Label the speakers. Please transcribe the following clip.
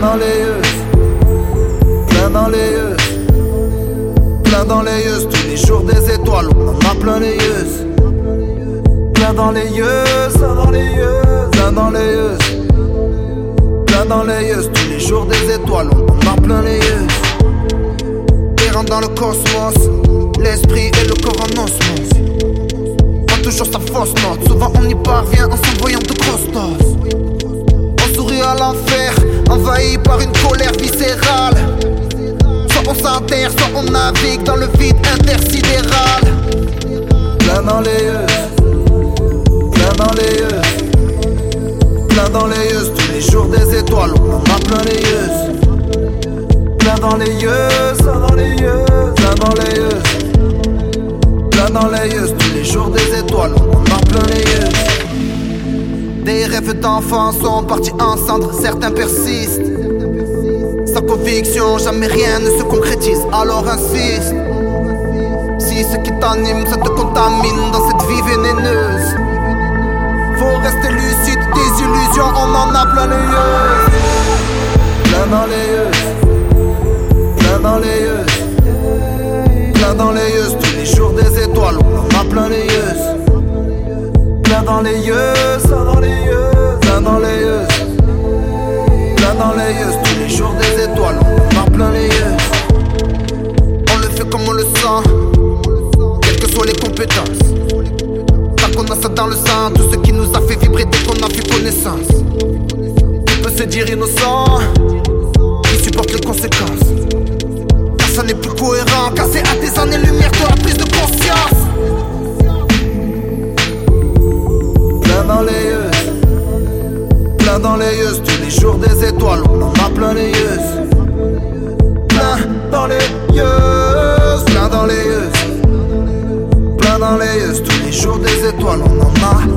Speaker 1: dans les yeux, plein dans les yeux, plein dans les yeux, tous les jours des étoiles, on en a plein les yeux. Plein dans les yeux, plein dans les yeux, plein dans les yeux, plein dans les yeux, tous les jours des étoiles, on en a plein les yeux. Errant dans le cosmos, l'esprit et par une colère viscérale. Soit on s'enterre, soit on navigue dans le vide intersidéral. Plein dans les yeux, plein dans les yeux, plein dans les yeux, tous les jours des étoiles, on en a plein les yeux. Plein dans les yeux, plein dans les yeux, plein dans les yeux, plein dans les yeux, tous les jours des étoiles, on en a plein les yeux. Des rêves d'enfants sont partis en cendres, certains persistent. Jamais rien ne se concrétise, alors insiste. Si ce qui t'anime, ça te contamine dans cette vie vénéneuse. Faut rester lucide, des illusions, on en a plein les yeux. Plein dans les yeux, plein dans les yeux, plein dans les yeux, tous les jours des étoiles, on en a plein les yeux. Plein dans les yeux, Tous les jours des étoiles, on en a plein les yeux. Plein dans les yeux Plein dans les yeux. Plein dans les yeux Tous les jours des étoiles, on en a